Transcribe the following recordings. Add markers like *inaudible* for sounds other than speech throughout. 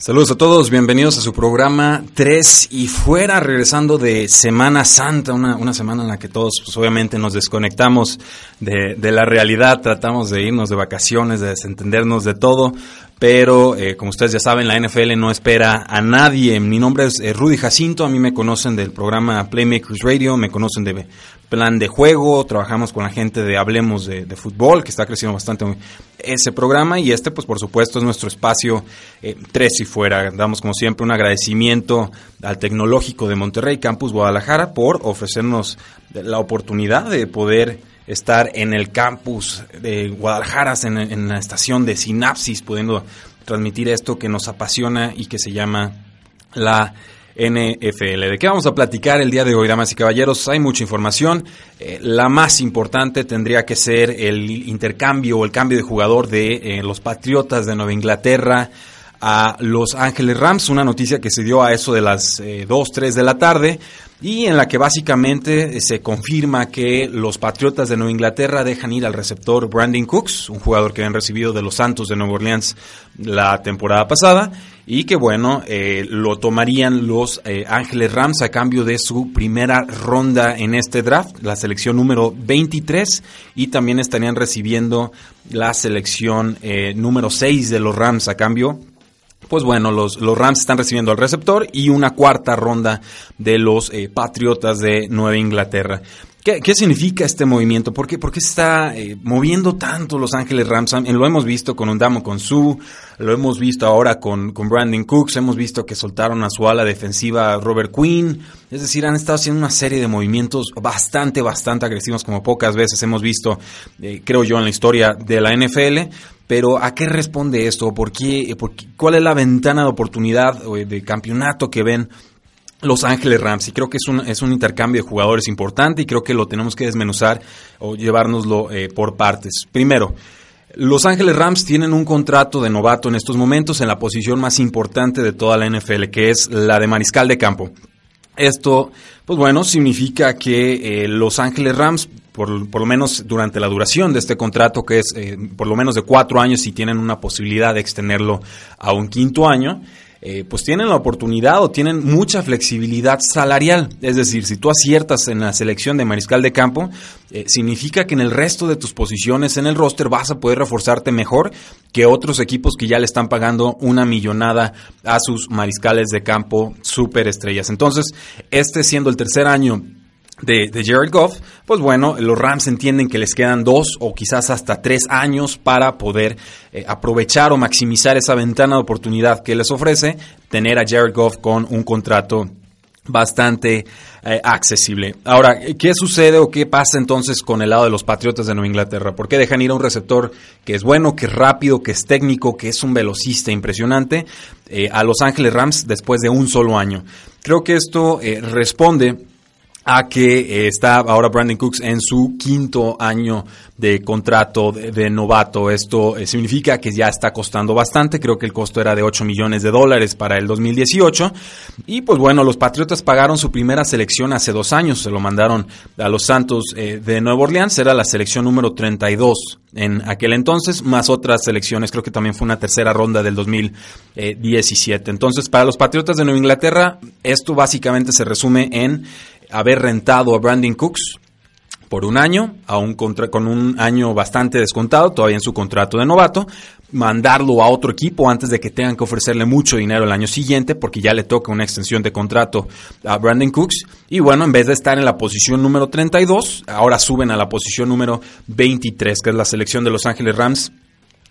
Saludos a todos, bienvenidos a su programa 3 y fuera, regresando de Semana Santa, una, una semana en la que todos pues, obviamente nos desconectamos de, de, la realidad, tratamos de irnos de vacaciones, de desentendernos de todo, pero eh, como ustedes ya saben, la NFL no espera a nadie. Mi nombre es eh, Rudy Jacinto, a mí me conocen del programa Playmakers Radio, me conocen de plan de juego, trabajamos con la gente de Hablemos de, Fútbol, que está creciendo bastante ese programa, y este pues por supuesto es nuestro espacio eh, tres y fuera. Damos como siempre un agradecimiento al Tecnológico de Monterrey, Campus Guadalajara, por ofrecernos la oportunidad de poder estar en el campus de Guadalajara, en, la estación de Sinapsis, pudiendo transmitir esto que nos apasiona y que se llama la NFL. ¿De qué vamos a platicar el día de hoy, damas y caballeros? Hay mucha información. Eh, la más importante tendría que ser el intercambio o el cambio de jugador de eh, los Patriotas de Nueva Inglaterra a Los Ángeles Rams, una noticia que se dio a eso de las eh, 2, 3 de la tarde y en la que básicamente eh, se confirma que los Patriotas de Nueva Inglaterra dejan ir al receptor Brandon Cooks, un jugador que habían recibido de los Santos de Nueva Orleans la temporada pasada, y que bueno, eh, lo tomarían los eh, Ángeles Rams a cambio de su primera ronda en este draft, la selección número 23, y también estarían recibiendo la selección número 6 de los Rams a cambio pues bueno, los, los, Rams están recibiendo al receptor y una cuarta ronda de los eh, Patriotas de Nueva Inglaterra. ¿Qué, ¿Qué, significa este movimiento? ¿Por qué, por qué está eh, moviendo tanto Los Ángeles Rams? Lo hemos visto con Undamo con Su, lo hemos visto ahora con, con Brandon Cooks, hemos visto que soltaron a su ala defensiva Robert Quinn, es decir, han estado haciendo una serie de movimientos bastante, bastante agresivos como pocas veces hemos visto, eh, creo yo, en la historia de la NFL. Pero ¿a qué responde esto? ¿Por qué, por qué, ¿Cuál es la ventana de oportunidad de campeonato que ven los Ángeles Rams? Y creo que es un, es un intercambio de jugadores importante y creo que lo tenemos que desmenuzar o llevárnoslo eh, por partes. Primero, los Ángeles Rams tienen un contrato de novato en estos momentos en la posición más importante de toda la NFL, que es la de mariscal de campo. Esto, pues bueno, significa que eh, Los Ángeles Rams por, lo menos durante la duración de este contrato, que es eh, por lo menos de cuatro años y tienen una posibilidad de extenderlo a un quinto año, eh, pues tienen la oportunidad o tienen mucha flexibilidad salarial. Es decir, si tú aciertas en la selección de mariscal de campo, eh, significa que en el resto de tus posiciones en el roster vas a poder reforzarte mejor que otros equipos que ya le están pagando una millonada a sus mariscales de campo superestrellas. Entonces, este siendo el tercer año de, de, Jared Goff, pues bueno, los Rams entienden que les quedan dos o quizás hasta tres años para poder eh, aprovechar o maximizar esa ventana de oportunidad que les ofrece tener a Jared Goff con un contrato bastante eh, accesible. Ahora, ¿qué sucede o qué pasa entonces con el lado de los Patriotas de Nueva Inglaterra? ¿Por qué dejan ir a un receptor que es bueno, que es rápido, que es técnico, que es un velocista impresionante eh, a Los Ángeles Rams después de un solo año? Creo que esto eh, responde a que eh, está ahora Brandon Cooks en su quinto año de contrato de, novato. Esto eh, significa que ya está costando bastante. Creo que el costo era de 8 millones de dólares para el 2018. Y pues bueno, los Patriotas pagaron su primera selección hace dos años. Se lo mandaron a los Santos eh, de Nueva Orleans. Era la selección número 32 en aquel entonces, más otras selecciones. Creo que también fue una tercera ronda del 2017. Entonces, para los Patriotas de Nueva Inglaterra, esto básicamente se resume en haber rentado a Brandon Cooks por un año, a un contra, con un año bastante descontado, todavía en su contrato de novato, mandarlo a otro equipo antes de que tengan que ofrecerle mucho dinero el año siguiente, porque ya le toca una extensión de contrato a Brandon Cooks. Y bueno, en vez de estar en la posición número 32, ahora suben a la posición número 23, que es la selección de Los Ángeles Rams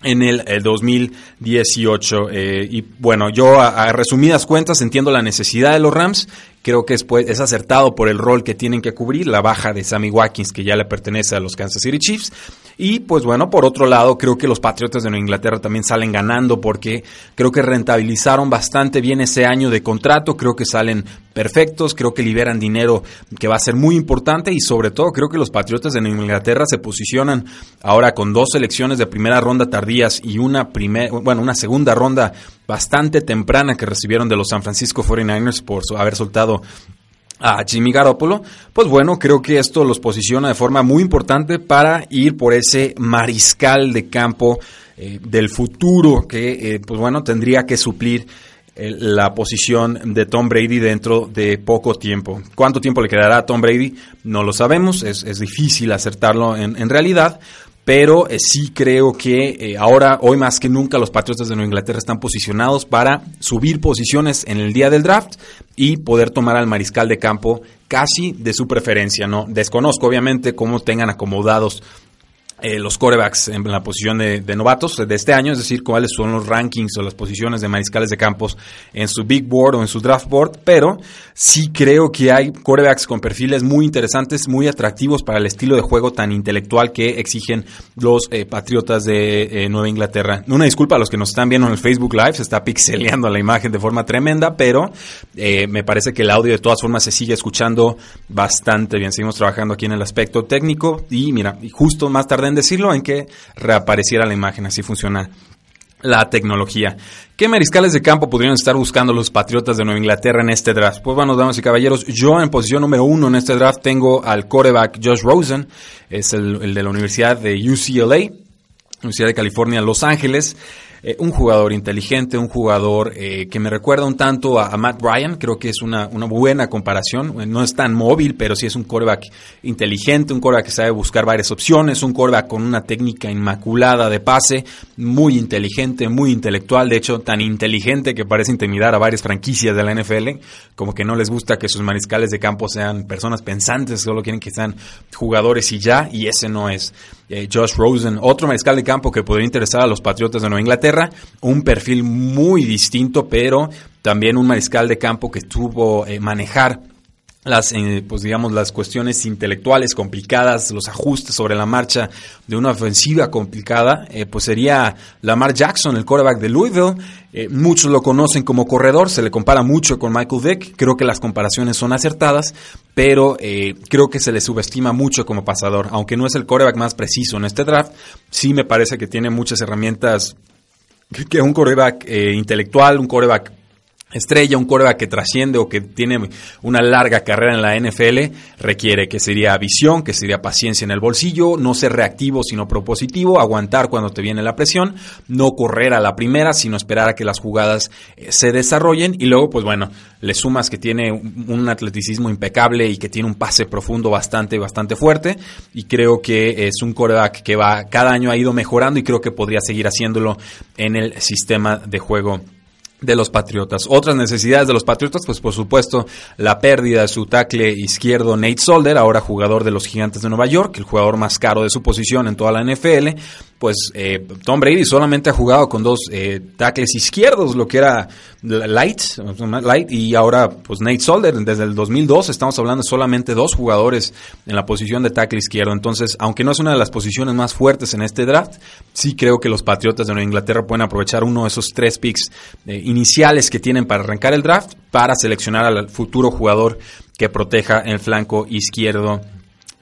en el, 2018. Eh, y bueno, yo a, resumidas cuentas entiendo la necesidad de los Rams, Creo que es, pues, es acertado por el rol que tienen que cubrir, la baja de Sammy Watkins, que ya le pertenece a los Kansas City Chiefs. Y pues bueno, por otro lado, creo que los Patriotas de Nueva Inglaterra también salen ganando porque creo que rentabilizaron bastante bien ese año de contrato, creo que salen perfectos, creo que liberan dinero que va a ser muy importante y sobre todo creo que los Patriotas de Nueva Inglaterra se posicionan ahora con dos selecciones de primera ronda tardías y una primer, bueno, una segunda ronda bastante temprana que recibieron de los San Francisco 49ers por haber soltado a Jimmy Garoppolo, pues bueno, creo que esto los posiciona de forma muy importante para ir por ese mariscal de campo eh, del futuro que, eh, pues bueno, tendría que suplir eh, la posición de Tom Brady dentro de poco tiempo. ¿Cuánto tiempo le quedará a Tom Brady? No lo sabemos, es, es difícil acertarlo en, en realidad, pero eh, sí creo que eh, ahora, hoy más que nunca, los Patriotas de Nueva Inglaterra están posicionados para subir posiciones en el día del draft y poder tomar al mariscal de campo casi de su preferencia, ¿no? Desconozco, obviamente, cómo tengan acomodados eh, los corebacks en la posición de, novatos de este año, es decir, cuáles son los rankings o las posiciones de mariscales de campos en su big board o en su draft board, pero sí creo que hay corebacks con perfiles muy interesantes, muy atractivos para el estilo de juego tan intelectual que exigen los eh, Patriotas de eh, Nueva Inglaterra. Una disculpa a los que nos están viendo en el Facebook Live, se está pixeleando la imagen de forma tremenda, pero me parece que el audio de todas formas se sigue escuchando bastante bien. Seguimos trabajando aquí en el aspecto técnico y mira, justo más tarde en decirlo, en que reapareciera la imagen. Así funciona la tecnología. ¿Qué mariscales de campo podrían estar buscando los Patriotas de Nueva Inglaterra en este draft? Pues bueno, damas y caballeros, yo en posición número uno en este draft tengo al quarterback Josh Rosen, es el de la Universidad de UCLA, Universidad de California, Los Ángeles. Eh, un jugador inteligente, un jugador eh, que me recuerda un tanto a, Matt Ryan, creo que es una, una, buena comparación, no es tan móvil, pero sí es un quarterback inteligente, un quarterback que sabe buscar varias opciones, un quarterback con una técnica inmaculada de pase, muy inteligente, muy intelectual, de hecho tan inteligente que parece intimidar a varias franquicias de la NFL, como que no les gusta que sus mariscales de campo sean personas pensantes, solo quieren que sean jugadores y ya, y ese no es. Eh, Josh Rosen, otro mariscal de campo que podría interesar a los Patriotas de Nueva Inglaterra, un perfil muy distinto, pero también un mariscal de campo que tuvo eh, manejar las, eh, pues digamos, las cuestiones intelectuales complicadas, los ajustes sobre la marcha de una ofensiva complicada, eh, pues sería Lamar Jackson, el quarterback de Louisville. Eh, muchos lo conocen como corredor, se le compara mucho con Michael Vick. Creo que las comparaciones son acertadas, pero creo que se le subestima mucho como pasador. Aunque no es el quarterback más preciso en este draft, sí me parece que tiene muchas herramientas que un quarterback intelectual, un quarterback estrella, un coreback que trasciende o que tiene una larga carrera en la NFL, requiere que sería visión, que sería paciencia en el bolsillo, no ser reactivo sino propositivo, aguantar cuando te viene la presión, no correr a la primera, sino esperar a que las jugadas eh, se desarrollen. Y luego, pues bueno, le sumas que tiene un atleticismo impecable y que tiene un pase profundo bastante, bastante fuerte. Y creo que es un coreback que va, cada año ha ido mejorando y creo que podría seguir haciéndolo en el sistema de juego de los Patriotas. Otras necesidades de los Patriotas, pues por supuesto la pérdida de su tackle izquierdo Nate Solder, ahora jugador de los Gigantes de Nueva York, el jugador más caro de su posición en toda la NFL, pues eh, Tom Brady solamente ha jugado con dos eh, tackles izquierdos, lo que era Light, Light y ahora pues Nate Solder. Desde el 2002 estamos hablando de solamente dos jugadores en la posición de tackle izquierdo. Entonces, aunque no es una de las posiciones más fuertes en este draft, sí creo que los Patriotas de Nueva Inglaterra pueden aprovechar uno de esos tres picks eh, iniciales que tienen para arrancar el draft para seleccionar al futuro jugador que proteja el flanco izquierdo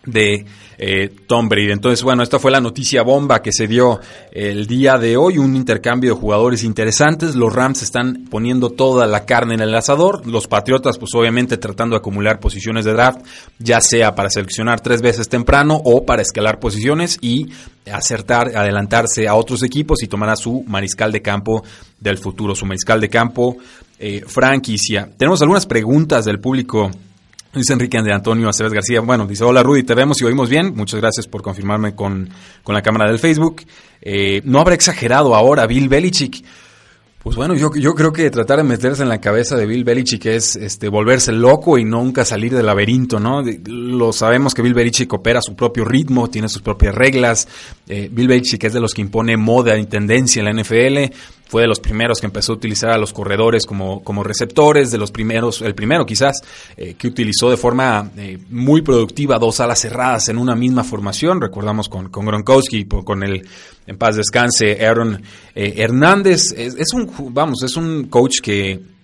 de eh, Tom Brady. Entonces, bueno, esta fue la noticia bomba que se dio el día de hoy, un intercambio de jugadores interesantes. Los Rams están poniendo toda la carne en el asador, los Patriotas pues obviamente tratando de acumular posiciones de draft, ya sea para seleccionar tres veces temprano o para escalar posiciones y acertar, adelantarse a otros equipos y tomar a su mariscal de campo del futuro, su mariscal de campo eh, franquicia. Tenemos algunas preguntas del público Dice Enrique de Antonio Aceves García. Bueno, dice, hola Rudy, te vemos y oímos bien. Muchas gracias por confirmarme con, con la cámara del Facebook. Eh, ¿No habrá exagerado ahora Bill Belichick? Pues bueno, yo, yo creo que tratar de meterse en la cabeza de Bill Belichick es este, volverse loco y nunca salir del laberinto, ¿no? Lo sabemos que Bill Belichick opera a su propio ritmo, tiene sus propias reglas, Eh, Bill Belichick es de los que impone moda y tendencia en la NFL. Fue de los primeros que empezó a utilizar a los corredores como, como receptores, de los primeros, el primero quizás, eh, que utilizó de forma eh, muy productiva dos alas cerradas en una misma formación. Recordamos con, con Gronkowski, con el en paz descanse Aaron Hernández. es un, vamos, es un coach que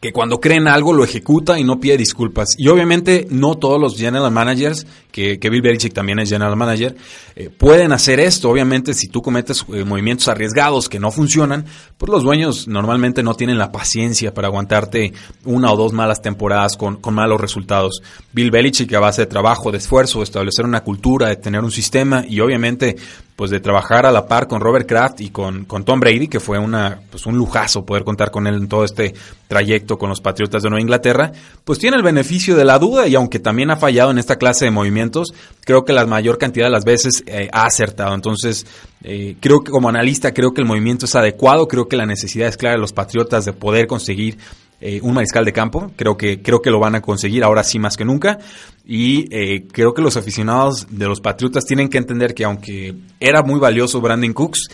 que cuando creen algo lo ejecuta y no pide disculpas. Y obviamente no todos los general managers, que, que Bill Belichick también es general manager, eh, pueden hacer esto. Obviamente si tú cometes eh, movimientos arriesgados que no funcionan, pues los dueños normalmente no tienen la paciencia para aguantarte una o dos malas temporadas con, con malos resultados. Bill Belichick a base de trabajo, de esfuerzo, de establecer una cultura, de tener un sistema y obviamente pues de trabajar a la par con Robert Kraft y con, con Tom Brady, que fue una, pues un lujazo poder contar con él en todo este trayecto con los Patriotas de Nueva Inglaterra, pues tiene el beneficio de la duda y aunque también ha fallado en esta clase de movimientos, creo que la mayor cantidad de las veces eh, ha acertado. Entonces, eh, creo que como analista, creo que el movimiento es adecuado, creo que la necesidad es clara de los Patriotas de poder conseguir eh, un mariscal de campo. Creo que, creo que lo van a conseguir ahora sí más que nunca. Y eh, creo que los aficionados de los Patriotas tienen que entender que aunque era muy valioso Brandon Cooks,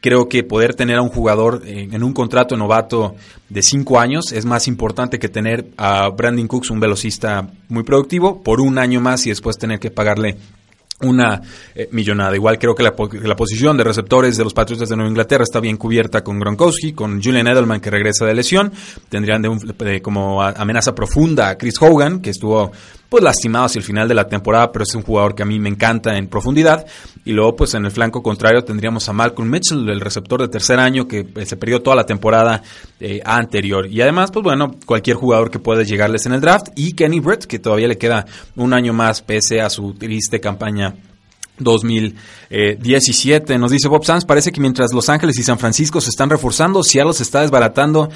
creo que poder tener a un jugador eh, en un contrato novato de cinco años es más importante que tener a Brandon Cooks, un velocista muy productivo, por un año más y después tener que pagarle una eh, millonada. Igual creo que la, la, posición de receptores de los Patriotas de Nueva Inglaterra está bien cubierta con Gronkowski, con Julian Edelman que regresa de lesión. Tendrían de como amenaza profunda a Chris Hogan, que estuvo pues lastimado hacia el final de la temporada, pero es un jugador que a mí me encanta en profundidad. Y luego, pues en el flanco contrario tendríamos a Malcolm Mitchell, el receptor de tercer año que eh, se perdió toda la temporada eh, anterior. Y además, pues bueno, cualquier jugador que pueda llegarles en el draft. Y Kenny Brett, que todavía le queda un año más pese a su triste campaña 2017. Nos dice Bob Sanz, parece que mientras Los Ángeles y San Francisco se están reforzando, Seattle se está desbaratando.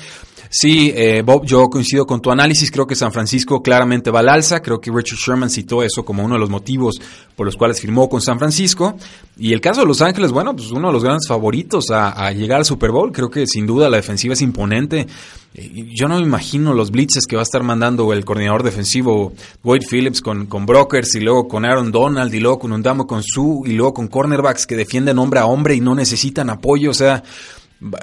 Sí, eh, Bob, yo coincido con tu análisis. Creo que San Francisco claramente va al alza. Creo que Richard Sherman citó eso como uno de los motivos por los cuales firmó con San Francisco. Y el caso de Los Ángeles, bueno, pues uno de los grandes favoritos a, llegar al Super Bowl. Creo que sin duda la defensiva es imponente. Yo no me imagino los blitzes que va a estar mandando el coordinador defensivo Wade Phillips con, con Brokers y luego con Aaron Donald y luego con Undamo con Su y luego con cornerbacks que defienden hombre a hombre y no necesitan apoyo. O sea,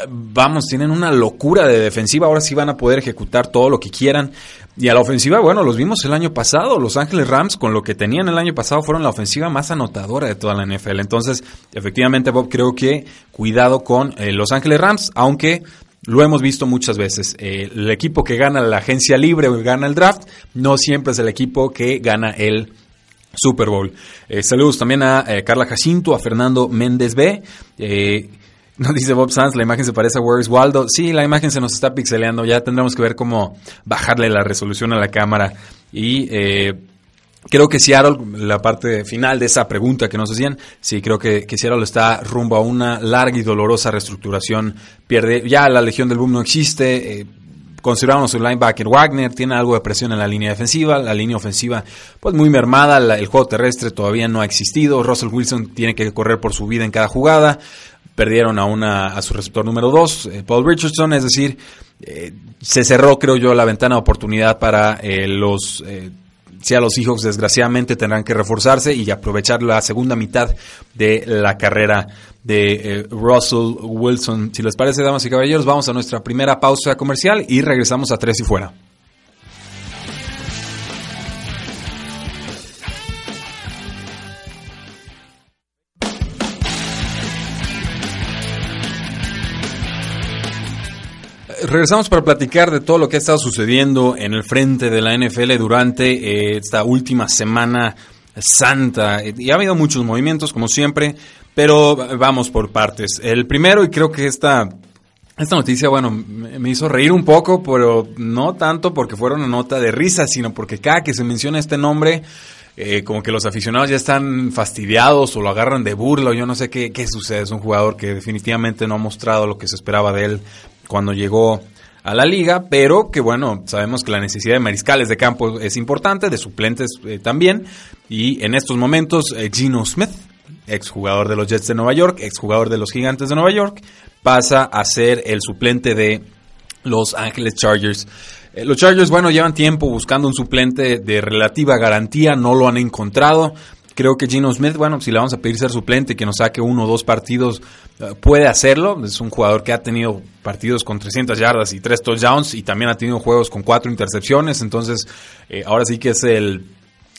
vamos, tienen una locura de defensiva, ahora sí van a poder ejecutar todo lo que quieran. Y a la ofensiva, bueno, los vimos el año pasado, Los Ángeles Rams con lo que tenían el año pasado fueron la ofensiva más anotadora de toda la NFL. Entonces, efectivamente, Bob, creo que cuidado con eh, Los Ángeles Rams, aunque lo hemos visto muchas veces. Eh, el equipo que gana la agencia libre o gana el draft no siempre es el equipo que gana el Super Bowl. Eh, saludos también a Carla Jacinto, a Fernando Méndez B. *laughs* Nos dice Bob Sanz, la imagen se parece a Where's Waldo. Sí, la imagen se nos está pixeleando. Ya tendremos que ver cómo bajarle la resolución a la cámara. Y eh, creo que Seattle, la parte final de esa pregunta que nos hacían, sí, creo que, que Seattle está rumbo a una larga y dolorosa reestructuración. Pierde, ya la Legión del Boom no existe. Eh, consideramos el linebacker Wagner, tiene algo de presión en la línea defensiva, la línea ofensiva pues muy mermada, el juego terrestre todavía no ha existido, Russell Wilson tiene que correr por su vida en cada jugada, perdieron a, una, a su receptor número 2, eh, Paul Richardson, es decir, eh, se cerró, creo yo, la ventana de oportunidad para eh, los... si a los hijos desgraciadamente tendrán que reforzarse y aprovechar la segunda mitad de la carrera de Russell Wilson. Si les parece, damas y caballeros, vamos a nuestra primera pausa comercial y regresamos a Tres y Fuera. Regresamos para platicar de todo lo que ha estado sucediendo en el frente de la NFL durante eh, esta última semana santa. Y ha habido muchos movimientos, como siempre, pero vamos por partes. El primero, y creo que esta, esta noticia, bueno, me hizo reír un poco, pero no tanto porque fuera una nota de risa, sino porque cada que se menciona este nombre, eh, como que los aficionados ya están fastidiados o lo agarran de burla o yo no sé qué, qué sucede. Es un jugador que definitivamente no ha mostrado lo que se esperaba de él cuando llegó a la liga, pero que bueno, sabemos que la necesidad de mariscales de campo es importante, de suplentes eh, también, y en estos momentos eh, Gino Smith, exjugador de los Jets de Nueva York, exjugador de los Gigantes de Nueva York, pasa a ser el suplente de los Ángeles Chargers. Eh, los Chargers, bueno, llevan tiempo buscando un suplente de relativa garantía, no lo han encontrado Creo que Gino Smith, bueno, si le vamos a pedir ser suplente, que nos saque uno o dos partidos, eh, puede hacerlo. Es un jugador que ha tenido partidos con 300 yardas y tres touchdowns y también ha tenido juegos con cuatro intercepciones. Entonces, eh, ahora sí que es el,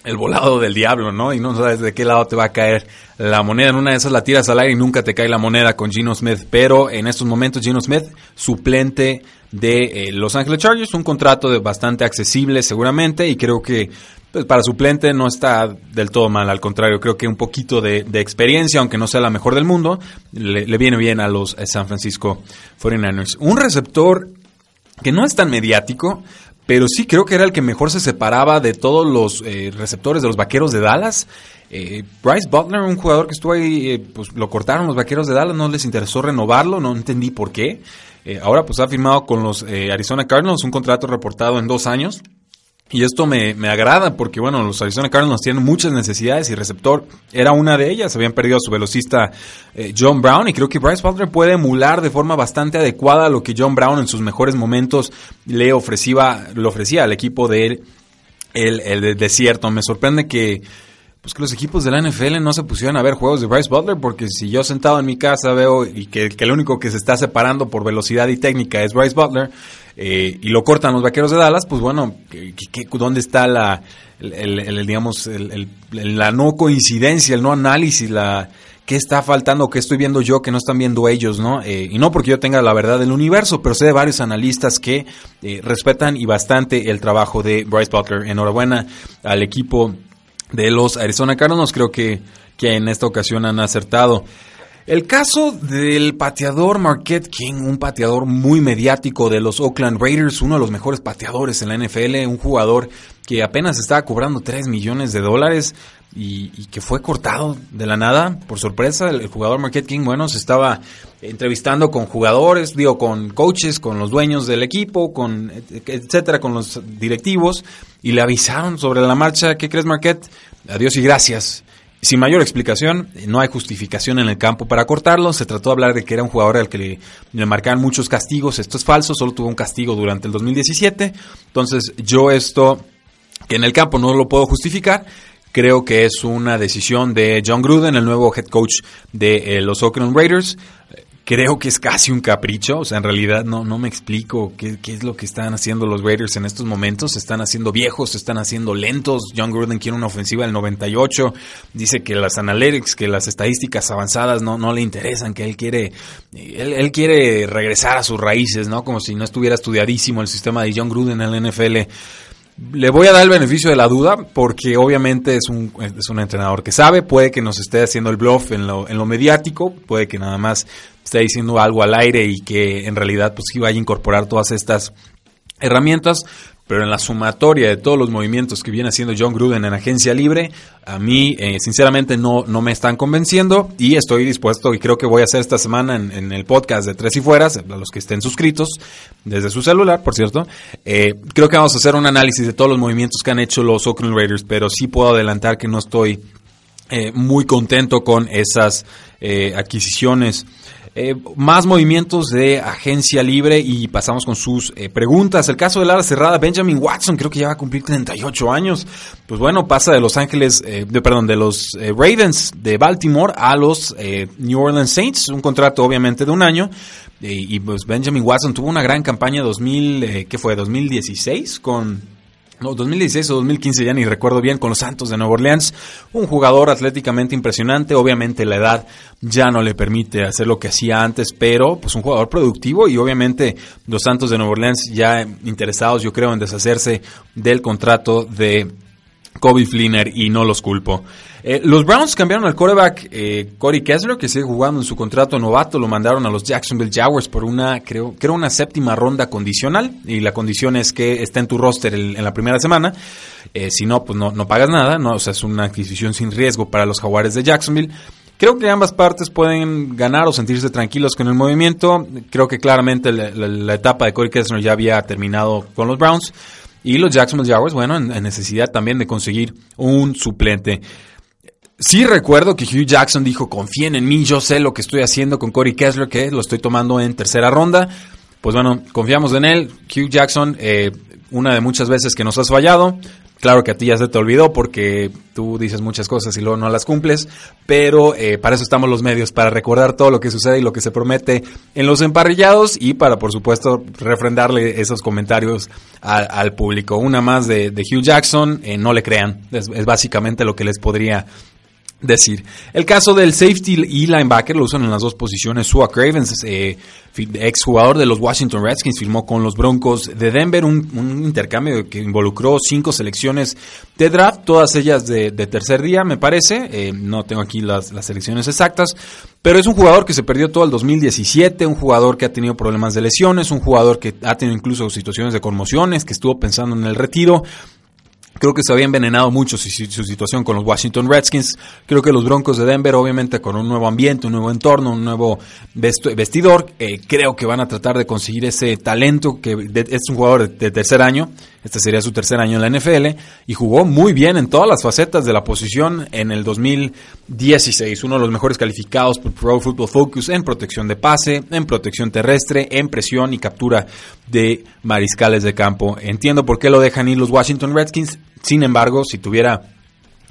el volado del diablo, ¿no? Y no sabes de qué lado te va a caer la moneda. En una de esas la tiras al aire y nunca te cae la moneda con Gino Smith. Pero en estos momentos, Gino Smith, suplente de eh, Los Angeles Chargers, un contrato de bastante accesible seguramente y creo que pues para suplente no está del todo mal, al contrario, creo que un poquito de, experiencia, aunque no sea la mejor del mundo, le, viene bien a los eh, San Francisco 49ers. Un receptor que no es tan mediático, pero sí creo que era el que mejor se separaba de todos los eh, receptores de los Vaqueros de Dallas. Eh, Bryce Butler, un jugador que estuvo ahí, pues lo cortaron los Vaqueros de Dallas, no les interesó renovarlo, no entendí por qué. ahora pues ha firmado con los Arizona Cardinals un contrato reportado en dos años. Y esto me, me, agrada porque, bueno, los Arizona Cardinals tienen muchas necesidades y receptor era una de ellas. Habían perdido a su velocista eh, John Brown y creo que Bryce Butler puede emular de forma bastante adecuada lo que John Brown en sus mejores momentos le ofrecía, le ofrecía al equipo de el, el desierto. Me sorprende que pues que los equipos de la NFL no se pusieron a ver juegos de Bryce Butler, porque si yo sentado en mi casa veo y que, que el único que se está separando por velocidad y técnica es Bryce Butler, eh, y lo cortan los vaqueros de Dallas, pues bueno, dónde está la, digamos, la no coincidencia, el no análisis, la qué está faltando, qué estoy viendo yo que no están viendo ellos, ¿no? Eh, y no porque yo tenga la verdad del universo, pero sé de varios analistas que eh, respetan y bastante el trabajo de Bryce Butler. Enhorabuena al equipo de los Arizona Cardinals. Creo que, que en esta ocasión han acertado. El caso del pateador Marquette King, un pateador muy mediático de los Oakland Raiders, uno de los mejores pateadores en la NFL, un jugador que apenas estaba cobrando 3 millones de dólares y, que fue cortado de la nada, por sorpresa. El, jugador Marquette King, bueno, se estaba entrevistando con jugadores, digo, con coaches, con los dueños del equipo, con etcétera, con los directivos, y le avisaron sobre la marcha, ¿qué crees Marquette? Adiós y gracias. Sin mayor explicación, no hay justificación en el campo para cortarlo. Se trató de hablar de que era un jugador al que le, marcaban muchos castigos. Esto es falso, solo tuvo un castigo durante el 2017. Entonces, yo esto, que en el campo no lo puedo justificar, creo que es una decisión de John Gruden, el nuevo head coach de eh, los Oakland Raiders creo que es casi un capricho. O sea, en realidad no, no me explico qué, qué, es lo que están haciendo los Raiders en estos momentos. Se están haciendo viejos, se están haciendo lentos. John Gruden quiere una ofensiva del 98. Dice que las analytics, que las estadísticas avanzadas no, no le interesan, que él quiere, él, él quiere regresar a sus raíces, ¿no? Como si no estuviera estudiadísimo el sistema de John Gruden en la NFL. Le voy a dar el beneficio de la duda porque obviamente es un, es un entrenador que sabe, puede que nos esté haciendo el bluff en lo, en lo mediático, puede que nada más esté diciendo algo al aire y que en realidad pues vaya a incorporar todas estas herramientas, pero en la sumatoria de todos los movimientos que viene haciendo John Gruden en agencia libre, a mí eh, sinceramente no, no me están convenciendo y estoy dispuesto y creo que voy a hacer esta semana en, el podcast de Tres y Fueras, a los que estén suscritos desde su celular, por cierto, eh, creo que vamos a hacer un análisis de todos los movimientos que han hecho los Oakland Raiders, pero sí puedo adelantar que no estoy eh, muy contento con esas adquisiciones. Eh, más movimientos de agencia libre y pasamos con sus eh, preguntas. El caso de la cerrada, Benjamin Watson, creo que ya va a cumplir 38 años. Pues bueno, pasa de Los Ángeles, eh, de, perdón, de los Ravens de Baltimore a los New Orleans Saints, un contrato obviamente de un año. y pues Benjamin Watson tuvo una gran campaña 2000, ¿qué fue? 2016 con no, 2016 o 2015, ya ni recuerdo bien, con los Santos de Nueva Orleans. Un jugador atléticamente impresionante. Obviamente la edad ya no le permite hacer lo que hacía antes, pero pues un jugador productivo y obviamente los Santos de Nueva Orleans ya interesados, yo creo, en deshacerse del contrato de Kobe Flinner y no los culpo. Eh, los Browns cambiaron al quarterback eh, Corey Kessler, que sigue jugando en su contrato novato, lo mandaron a los Jacksonville Jaguars por una, creo, creo una séptima ronda condicional, y la condición es que esté en tu roster en la primera semana, eh, si no, pues no, no pagas nada, ¿no? o sea, es una adquisición sin riesgo para los Jaguares de Jacksonville. Creo que ambas partes pueden ganar o sentirse tranquilos con el movimiento. Creo que claramente la, etapa de Corey Kessler ya había terminado con los Browns. Y los Jacksonville Jaguars, bueno, en necesidad también de conseguir un suplente. Sí recuerdo que Hugh Jackson dijo, confíen en mí, yo sé lo que estoy haciendo con Corey Kessler, que lo estoy tomando en tercera ronda. Pues bueno, confiamos en él. Hugh Jackson, eh, una de muchas veces que nos has fallado. Claro que a ti ya se te olvidó porque tú dices muchas cosas y luego no las cumples, pero eh, para eso estamos los medios, para recordar todo lo que sucede y lo que se promete en los emparrillados y para, por supuesto, refrendarle esos comentarios al público. Una más de, Hugh Jackson, eh, no le crean, es, es básicamente lo que les podría decir. El caso del safety y linebacker lo usan en las dos posiciones. Sua Cravens, eh, ex jugador de los Washington Redskins, firmó con los Broncos de Denver un, intercambio que involucró cinco selecciones de draft, todas ellas de, tercer día, me parece. Eh, no tengo aquí las, las selecciones exactas, pero es un jugador que se perdió todo el 2017, un jugador que ha tenido problemas de lesiones, un jugador que ha tenido incluso situaciones de conmociones, que estuvo pensando en el retiro. Creo que se había envenenado mucho su, situación con los Washington Redskins. Creo que los Broncos de Denver, obviamente con un nuevo ambiente, un nuevo entorno, un nuevo vestidor, eh, creo que van a tratar de conseguir ese talento que es un jugador de, tercer año. Este sería su tercer año en la NFL y jugó muy bien en todas las facetas de la posición en el 2016. Uno de los mejores calificados por Pro Football Focus en protección de pase, en protección terrestre, en presión y captura de mariscales de campo. Entiendo por qué lo dejan ir los Washington Redskins sin embargo, si tuviera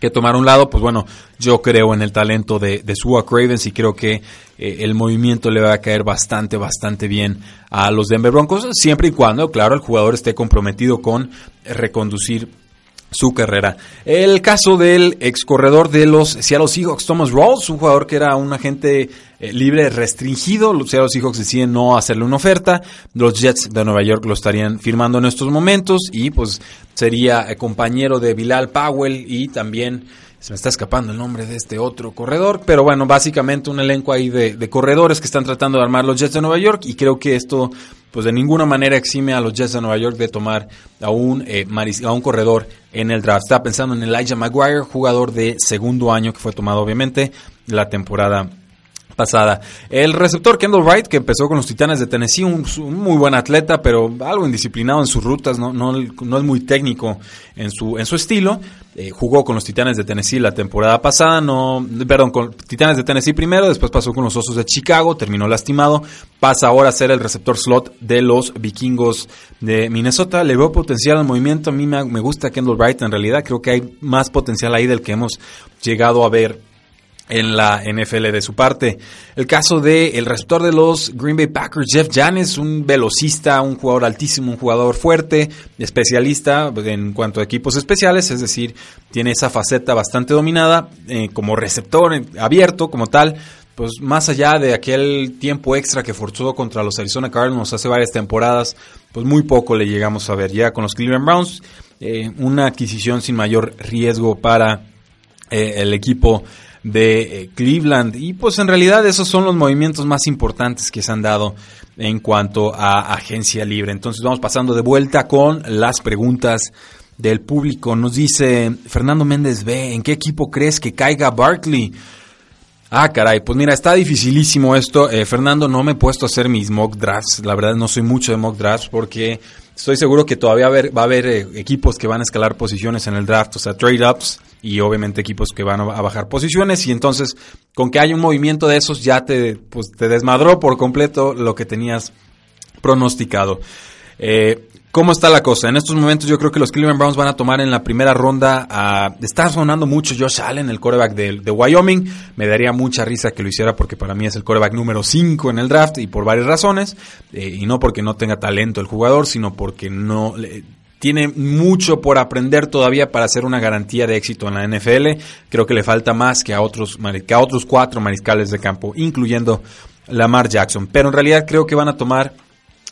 que tomar un lado, pues bueno, yo creo en el talento de, de Sua Cravens y creo que eh, el movimiento le va a caer bastante, bastante bien a los Denver Broncos, siempre y cuando, claro, el jugador esté comprometido con reconducir su carrera. El caso del ex corredor de los Seattle Seahawks, Thomas Rawls, un jugador que era un agente eh, libre restringido. Los Seattle Seahawks deciden no hacerle una oferta. Los Jets de Nueva York lo estarían firmando en estos momentos y pues sería eh, compañero de Bilal Powell y también se me está escapando el nombre de este otro corredor, pero bueno, básicamente un elenco ahí de, de corredores que están tratando de armar los Jets de Nueva York y creo que esto pues de ninguna manera exime a los Jets de Nueva York de tomar a un, eh, a un corredor en el draft. Estaba pensando en Elijah Maguire, jugador de segundo año que fue tomado obviamente la temporada pasada. El receptor Kendall Wright, que empezó con los Titanes de Tennessee, un, muy buen atleta, pero algo indisciplinado en sus rutas, no, no, no es muy técnico en su, en su estilo. Eh, jugó con los Titanes de Tennessee la temporada pasada, no, perdón, con Titanes de Tennessee primero, después pasó con los Osos de Chicago, terminó lastimado, pasa ahora a ser el receptor slot de los Vikingos de Minnesota. Le veo potencial al movimiento, a mí me, me gusta Kendall Wright, en realidad creo que hay más potencial ahí del que hemos llegado a ver en la NFL de su parte. El caso del el receptor de los Green Bay Packers, Jeff Janes, un velocista, un jugador altísimo, un jugador fuerte, especialista en cuanto a equipos especiales, es decir, tiene esa faceta bastante dominada eh, como receptor abierto como tal. Pues más allá de aquel tiempo extra que forzó contra los Arizona Cardinals hace varias temporadas, pues muy poco le llegamos a ver. Ya con los Cleveland Browns, eh, una adquisición sin mayor riesgo para eh, el equipo de eh, Cleveland. Y pues en realidad esos son los movimientos más importantes que se han dado en cuanto a agencia libre. Entonces vamos pasando de vuelta con las preguntas del público. Nos dice Fernando Méndez B, ¿en qué equipo crees que caiga Barkley? Ah, caray, pues mira, está dificilísimo esto. Eh, Fernando, no me he puesto a hacer mis mock drafts. La verdad no soy mucho de mock drafts porque estoy seguro que todavía va a haber, eh, equipos que van a escalar posiciones en el draft, o sea, trade-ups y obviamente equipos que van a bajar posiciones y entonces con que haya un movimiento de esos ya te, pues, te desmadró por completo lo que tenías pronosticado. Eh, ¿Cómo está la cosa? En estos momentos yo creo que los Cleveland Browns van a tomar en la primera ronda a... Está sonando mucho Josh Allen, el coreback de, Wyoming. Me daría mucha risa que lo hiciera porque para mí es el coreback número 5 en el draft y por varias razones. Eh, y no porque no tenga talento el jugador, sino porque no tiene mucho por aprender todavía para ser una garantía de éxito en la NFL. Creo que le falta más que a otros, que a otros cuatro mariscales de campo, incluyendo Lamar Jackson. Pero en realidad creo que van a tomar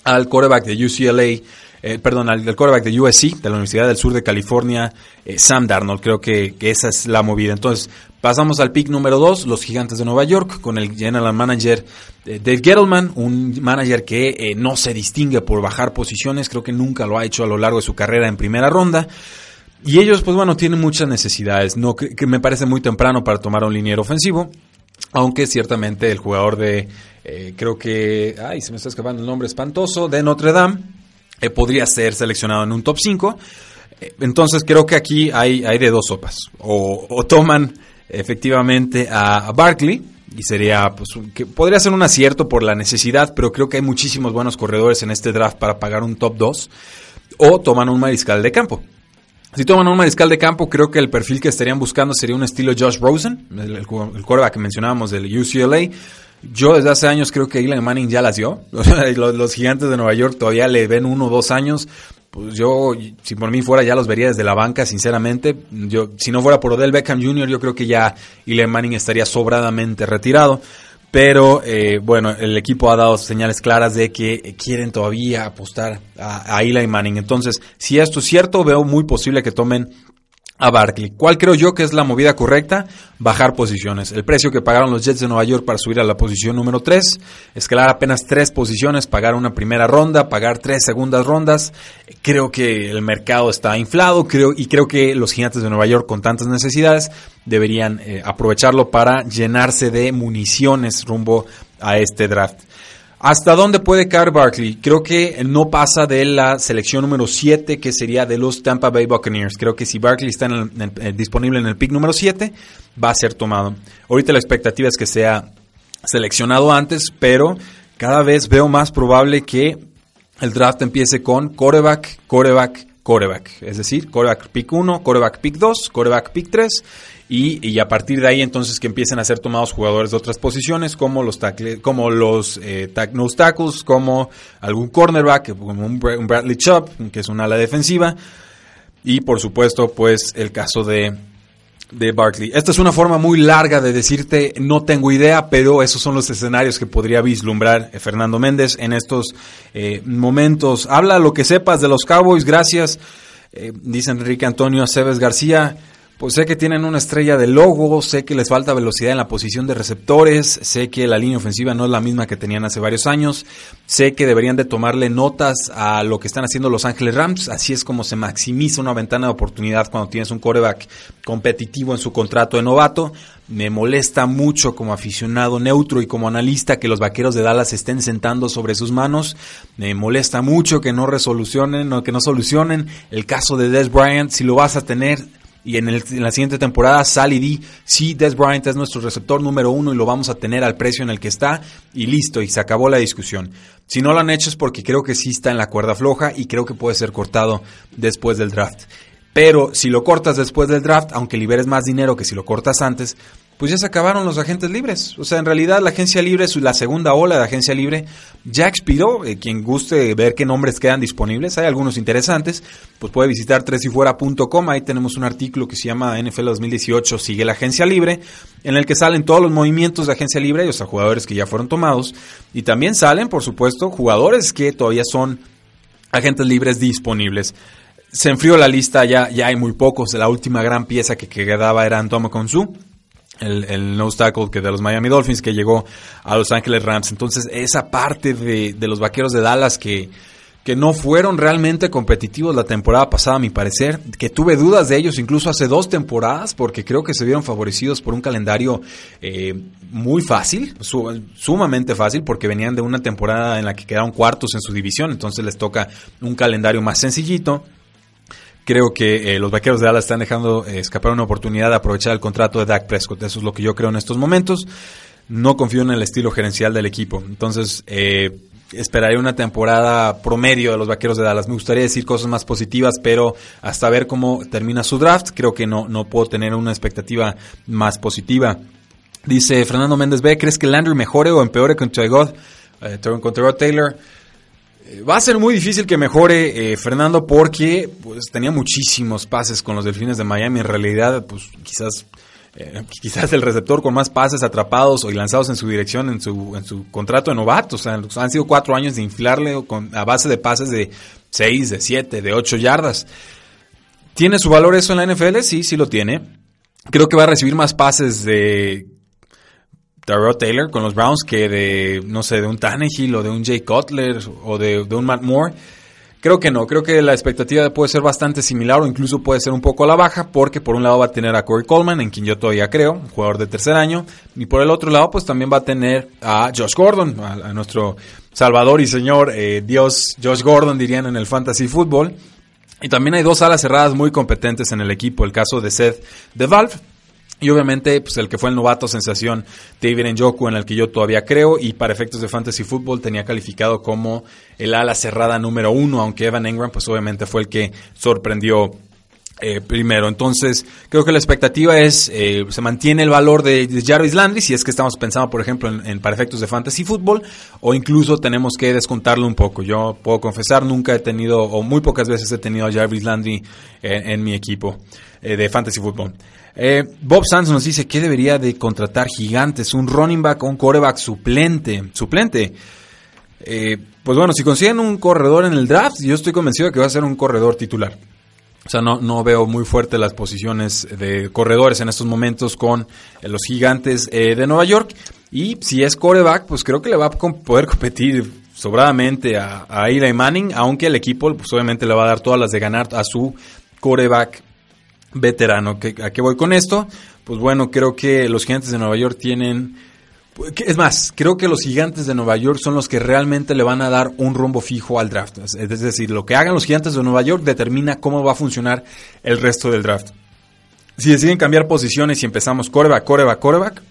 al quarterback de UCLA, eh, perdón, al, quarterback de USC, de la Universidad del Sur de California, eh, Sam Darnold. Creo que, esa es la movida. Entonces, Pasamos al pick número 2, los Gigantes de Nueva York, con el general manager eh, Dave Gettleman, un manager que eh, no se distingue por bajar posiciones, creo que nunca lo ha hecho a lo largo de su carrera en primera ronda. Y ellos, pues bueno, tienen muchas necesidades, no que, me parece muy temprano para tomar un liniero ofensivo, aunque ciertamente el jugador de, creo que, ay, se me está escapando el nombre espantoso, de Notre Dame, podría ser seleccionado en un top 5. Entonces creo que aquí hay, hay de dos sopas. O, toman efectivamente a, Barkley y sería, pues, que podría ser un acierto por la necesidad, pero creo que hay muchísimos buenos corredores en este draft para pagar un top 2 o toman un mariscal de campo. Si toman un mariscal de campo, creo que el perfil que estarían buscando sería un estilo Josh Rosen, el, el, quarterback que mencionábamos del UCLA. Yo desde hace años creo que Eli Manning ya las dio. *laughs* los, gigantes de Nueva York todavía le ven uno o dos años. Pues yo, si por mí fuera, ya los vería desde la banca, sinceramente. Yo, si no fuera por Odell Beckham Jr., yo creo que ya Eli Manning estaría sobradamente retirado. Pero eh, bueno, el equipo ha dado señales claras de que quieren todavía apostar a, a Manning. Entonces, si esto es cierto, veo muy posible que tomen a Barkley. ¿Cuál creo yo que es la movida correcta? Bajar posiciones. El precio que pagaron los Jets de Nueva York para subir a la posición número 3, escalar apenas tres posiciones, pagar una primera ronda, pagar tres segundas rondas. Creo que el mercado está inflado creo, y creo que los gigantes de Nueva York con tantas necesidades deberían eh, aprovecharlo para llenarse de municiones rumbo a este draft. ¿Hasta dónde puede caer Barkley? Creo que no pasa de la selección número 7, que sería de los Tampa Bay Buccaneers. Creo que si Barkley está eh, disponible en el pick número 7, va a ser tomado. Ahorita la expectativa es que sea seleccionado antes, pero cada vez veo más probable que el draft empiece con coreback, coreback, coreback. Es decir, coreback pick 1, coreback pick 2, coreback pick 3 y, a partir de ahí entonces que empiecen a ser tomados jugadores de otras posiciones como los como los eh, tackles, como algún cornerback, como un, Bradley Chubb, que es un ala defensiva, y por supuesto pues el caso de, de Barkley. Esta es una forma muy larga de decirte no tengo idea, pero esos son los escenarios que podría vislumbrar eh, Fernando Méndez en estos eh, momentos. Habla lo que sepas de los Cowboys, gracias. dice Enrique Antonio Aceves García. Pues sé que tienen una estrella de logo, sé que les falta velocidad en la posición de receptores, sé que la línea ofensiva no es la misma que tenían hace varios años, sé que deberían de tomarle notas a lo que están haciendo Los Ángeles Rams, así es como se maximiza una ventana de oportunidad cuando tienes un coreback competitivo en su contrato de novato. Me molesta mucho como aficionado neutro y como analista que los vaqueros de Dallas estén sentando sobre sus manos. Me molesta mucho que no resolucionen o que no solucionen el caso de Des Bryant. Si lo vas a tener, y en, la siguiente temporada sal y sí, Des Bryant es nuestro receptor número uno y lo vamos a tener al precio en el que está y listo, y se acabó la discusión. Si no lo han hecho es porque creo que sí está en la cuerda floja y creo que puede ser cortado después del draft. Pero si lo cortas después del draft, aunque liberes más dinero que si lo cortas antes, pues ya se acabaron los agentes libres. O sea, en realidad la agencia libre, la segunda ola de agencia libre, ya expiró. Eh, quien guste ver qué nombres quedan disponibles, hay algunos interesantes, pues puede visitar tresyfuera.com. Ahí tenemos un artículo que se llama NFL 2018 Sigue la agencia libre, en el que salen todos los movimientos de agencia libre, o sea, jugadores que ya fueron tomados. Y también salen, por supuesto, jugadores que todavía son agentes libres disponibles se enfrió la lista, ya, ya hay muy pocos. La última gran pieza que, quedaba era Antomo Konsu el, el nose que de los Miami Dolphins que llegó a Los Ángeles Rams. Entonces, esa parte de, de los vaqueros de Dallas que, que no fueron realmente competitivos la temporada pasada, a mi parecer, que tuve dudas de ellos incluso hace dos temporadas, porque creo que se vieron favorecidos por un calendario eh, muy fácil, sumamente fácil, porque venían de una temporada en la que quedaron cuartos en su división, entonces les toca un calendario más sencillito. Creo que eh, los vaqueros de Dallas están dejando eh, escapar una oportunidad de aprovechar el contrato de Dak Prescott. Eso es lo que yo creo en estos momentos. No confío en el estilo gerencial del equipo. Entonces, eh, esperaré una temporada promedio de los vaqueros de Dallas. Me gustaría decir cosas más positivas, pero hasta ver cómo termina su draft, creo que no, no puedo tener una expectativa más positiva. Dice Fernando Méndez B, ¿crees que Landry mejore o empeore con God? Eh, Taylor? Va a ser muy difícil que mejore eh, Fernando porque pues, tenía muchísimos pases con los Delfines de Miami. En realidad, pues quizás, eh, *laughs* quizás el receptor con más pases atrapados o lanzados en su dirección en su, en su contrato de novato. O sea, han sido cuatro años de inflarle a base de pases de seis, de siete, de ocho yardas. ¿Tiene su valor eso en la NFL? Sí, sí lo tiene. Creo que va a recibir más pases de Darrell Taylor con los Browns que de, no sé, de un Tannehill o de un Jay Cutler o de, un Matt Moore. Creo que no, creo que la expectativa puede ser bastante similar o incluso puede ser un poco a la baja porque por un lado va a tener a Corey Coleman, en quien yo todavía creo, un jugador de tercer año, y por el otro lado pues también va a tener a Josh Gordon, a, nuestro salvador y señor eh, Dios Josh Gordon dirían en el fantasy fútbol. Y también hay dos alas cerradas muy competentes en el equipo, el caso de Seth de Valve, y obviamente, pues el que fue el novato sensación David Njoku, en el que yo todavía creo, y para efectos de fantasy fútbol tenía calificado como el ala cerrada número uno, aunque Evan Engram, pues obviamente fue el que sorprendió eh, primero. Entonces, creo que la expectativa es, eh, se mantiene el valor de, Jarvis Landry, si es que estamos pensando, por ejemplo, en, para efectos de fantasy fútbol, o incluso tenemos que descontarlo un poco. Yo puedo confesar, nunca he tenido, o muy pocas veces he tenido a Jarvis Landry en, mi equipo eh, de fantasy fútbol. Bob Sands nos dice que debería de contratar gigantes, un running back un coreback suplente. Suplente. pues bueno, si consiguen un corredor en el draft, yo estoy convencido de que va a ser un corredor titular. O sea, no, no veo muy fuerte las posiciones de corredores en estos momentos con eh, los gigantes eh, de Nueva York. Y si es coreback, pues creo que le va a poder competir sobradamente a, a Eli Manning, aunque el equipo pues obviamente le va a dar todas las de ganar a su coreback veterano. ¿A qué voy con esto? Pues bueno, creo que los gigantes de Nueva York tienen es más, creo que los gigantes de Nueva York son los que realmente le van a dar un rumbo fijo al draft. Es decir, lo que hagan los gigantes de Nueva York determina cómo va a funcionar el resto del draft. Si deciden cambiar posiciones y empezamos coreback, coreback, coreback,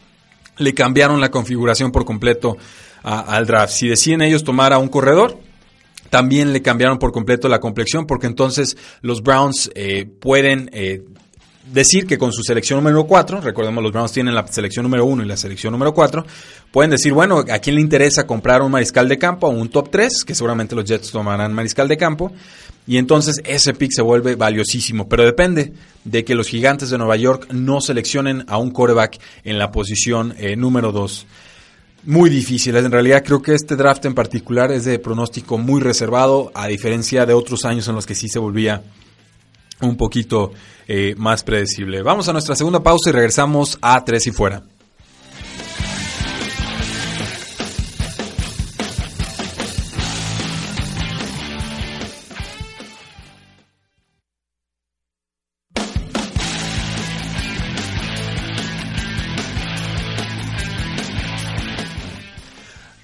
le cambiaron la configuración por completo al draft. Si deciden ellos tomar a un corredor, también le cambiaron por completo la complexión porque entonces los Browns eh, pueden eh, decir que con su selección número 4, recordemos los Browns tienen la selección número 1 y la selección número 4, pueden decir, bueno, ¿a quién le interesa comprar un mariscal de campo o un top 3? Que seguramente los Jets tomarán mariscal de campo. Y entonces ese pick se vuelve valiosísimo. Pero depende de que los gigantes de Nueva York no seleccionen a un quarterback en la posición eh, número 2. Muy difícil. En realidad creo que este draft en particular es de pronóstico muy reservado, a diferencia de otros años en los que sí se volvía un poquito eh, más predecible. Vamos a nuestra segunda pausa y regresamos a Tres y Fuera.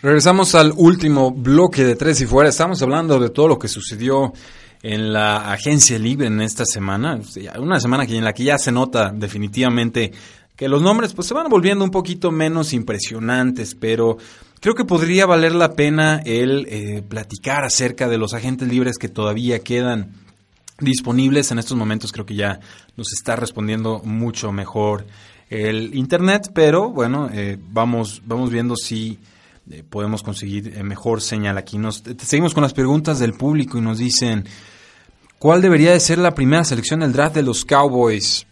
Regresamos al último bloque de Tres y Fuera. Estamos hablando de todo lo que sucedió en la agencia libre en esta semana. Una semana en la que ya se nota definitivamente que los nombres pues se van volviendo un poquito menos impresionantes, pero creo que podría valer la pena el eh, platicar acerca de los agentes libres que todavía quedan disponibles en estos momentos. Creo que ya nos está respondiendo mucho mejor el internet, pero bueno, eh, vamos, vamos viendo si eh, podemos conseguir mejor señal aquí. Nos, seguimos con las preguntas del público y nos dicen ¿Cuál debería de ser la primera selección del draft de los Cowboys?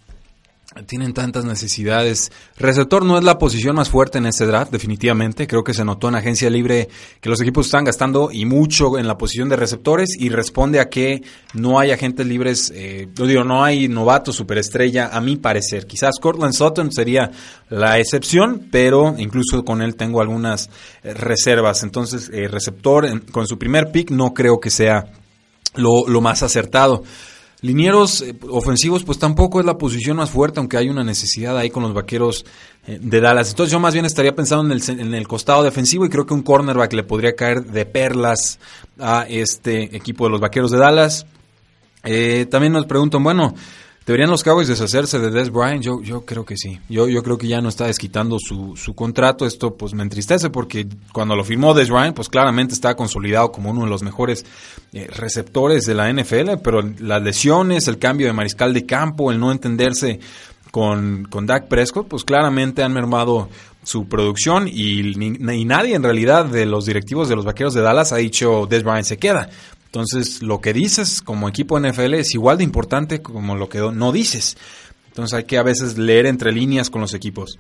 Tienen tantas necesidades. Receptor no es la posición más fuerte en este draft, definitivamente. Creo que se notó en agencia libre que los equipos están gastando y mucho en la posición de receptores y responde a que no hay agentes libres, eh, digo, no hay novato superestrella, a mi parecer. Quizás Cortland Sutton sería la excepción, pero incluso con él tengo algunas eh, reservas. Entonces, eh, receptor con su primer pick no creo que sea lo, más acertado. Linieros eh, ofensivos, pues tampoco es la posición más fuerte, aunque hay una necesidad ahí con los vaqueros eh, de Dallas. Entonces yo más bien estaría pensando en el, en el costado defensivo y creo que un cornerback le podría caer de perlas a este equipo de los vaqueros de Dallas. Eh, también nos preguntan, bueno, ¿Deberían los Cowboys deshacerse de Des Bryant? Yo, yo creo que sí. Yo, yo creo que ya no está desquitando su, su contrato. Esto pues me entristece porque cuando lo firmó Des Bryant, pues claramente estaba consolidado como uno de los mejores eh, receptores de la NFL, pero las lesiones, el cambio de mariscal de campo, el no entenderse con, con Dak Prescott, pues claramente han mermado su producción y, y nadie en realidad de los directivos de los Vaqueros de Dallas ha dicho Des Bryant se queda. Entonces, lo que dices como equipo NFL es igual de importante como lo que no dices. Entonces, hay que a veces leer entre líneas con los equipos.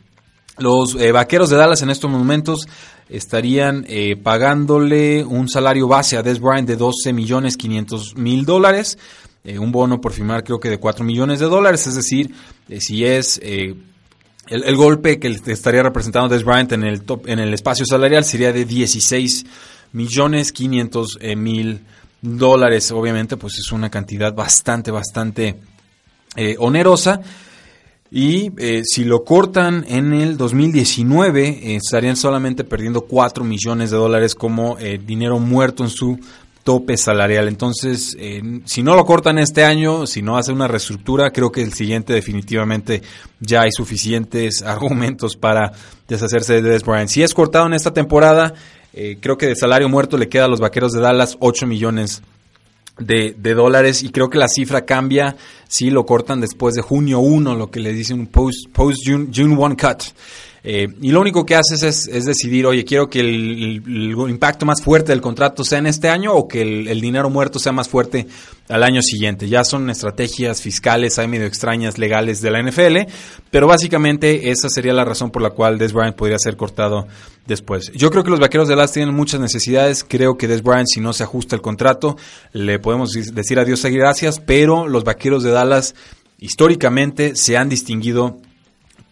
Los eh, vaqueros de Dallas en estos momentos estarían eh, pagándole un salario base a Des Bryant de 12 millones 500 mil dólares, eh, un bono por firmar creo que de 4 millones de dólares, es decir, si es el, el, golpe que estaría representando Des Bryant en el, top, en el espacio salarial sería de 16 millones 500 mil dólares, obviamente, pues es una cantidad bastante, bastante eh, onerosa. Y eh, si lo cortan en el 2019, eh, estarían solamente perdiendo 4 millones de dólares como dinero muerto en su tope salarial. Entonces, si no lo cortan este año, si no hace una reestructura, creo que el siguiente definitivamente ya hay suficientes *laughs* argumentos para deshacerse de Des Bryant. Si es cortado en esta temporada, eh, creo que de salario muerto le queda a los vaqueros de Dallas 8 millones de, dólares y creo que la cifra cambia si lo cortan después de junio 1, lo que le dicen un post, post June, June 1 cut. Eh, y lo único que haces es, decidir, oye, quiero que el, impacto más fuerte del contrato sea en este año o que el, dinero muerto sea más fuerte al año siguiente. Ya son estrategias fiscales, hay medio extrañas legales de la NFL, pero básicamente esa sería la razón por la cual Des Bryant podría ser cortado después. Yo creo que los vaqueros de Dallas tienen muchas necesidades. Creo que Des Bryant, si no se ajusta el contrato, le podemos decir adiós y gracias, pero los vaqueros de Dallas históricamente se han distinguido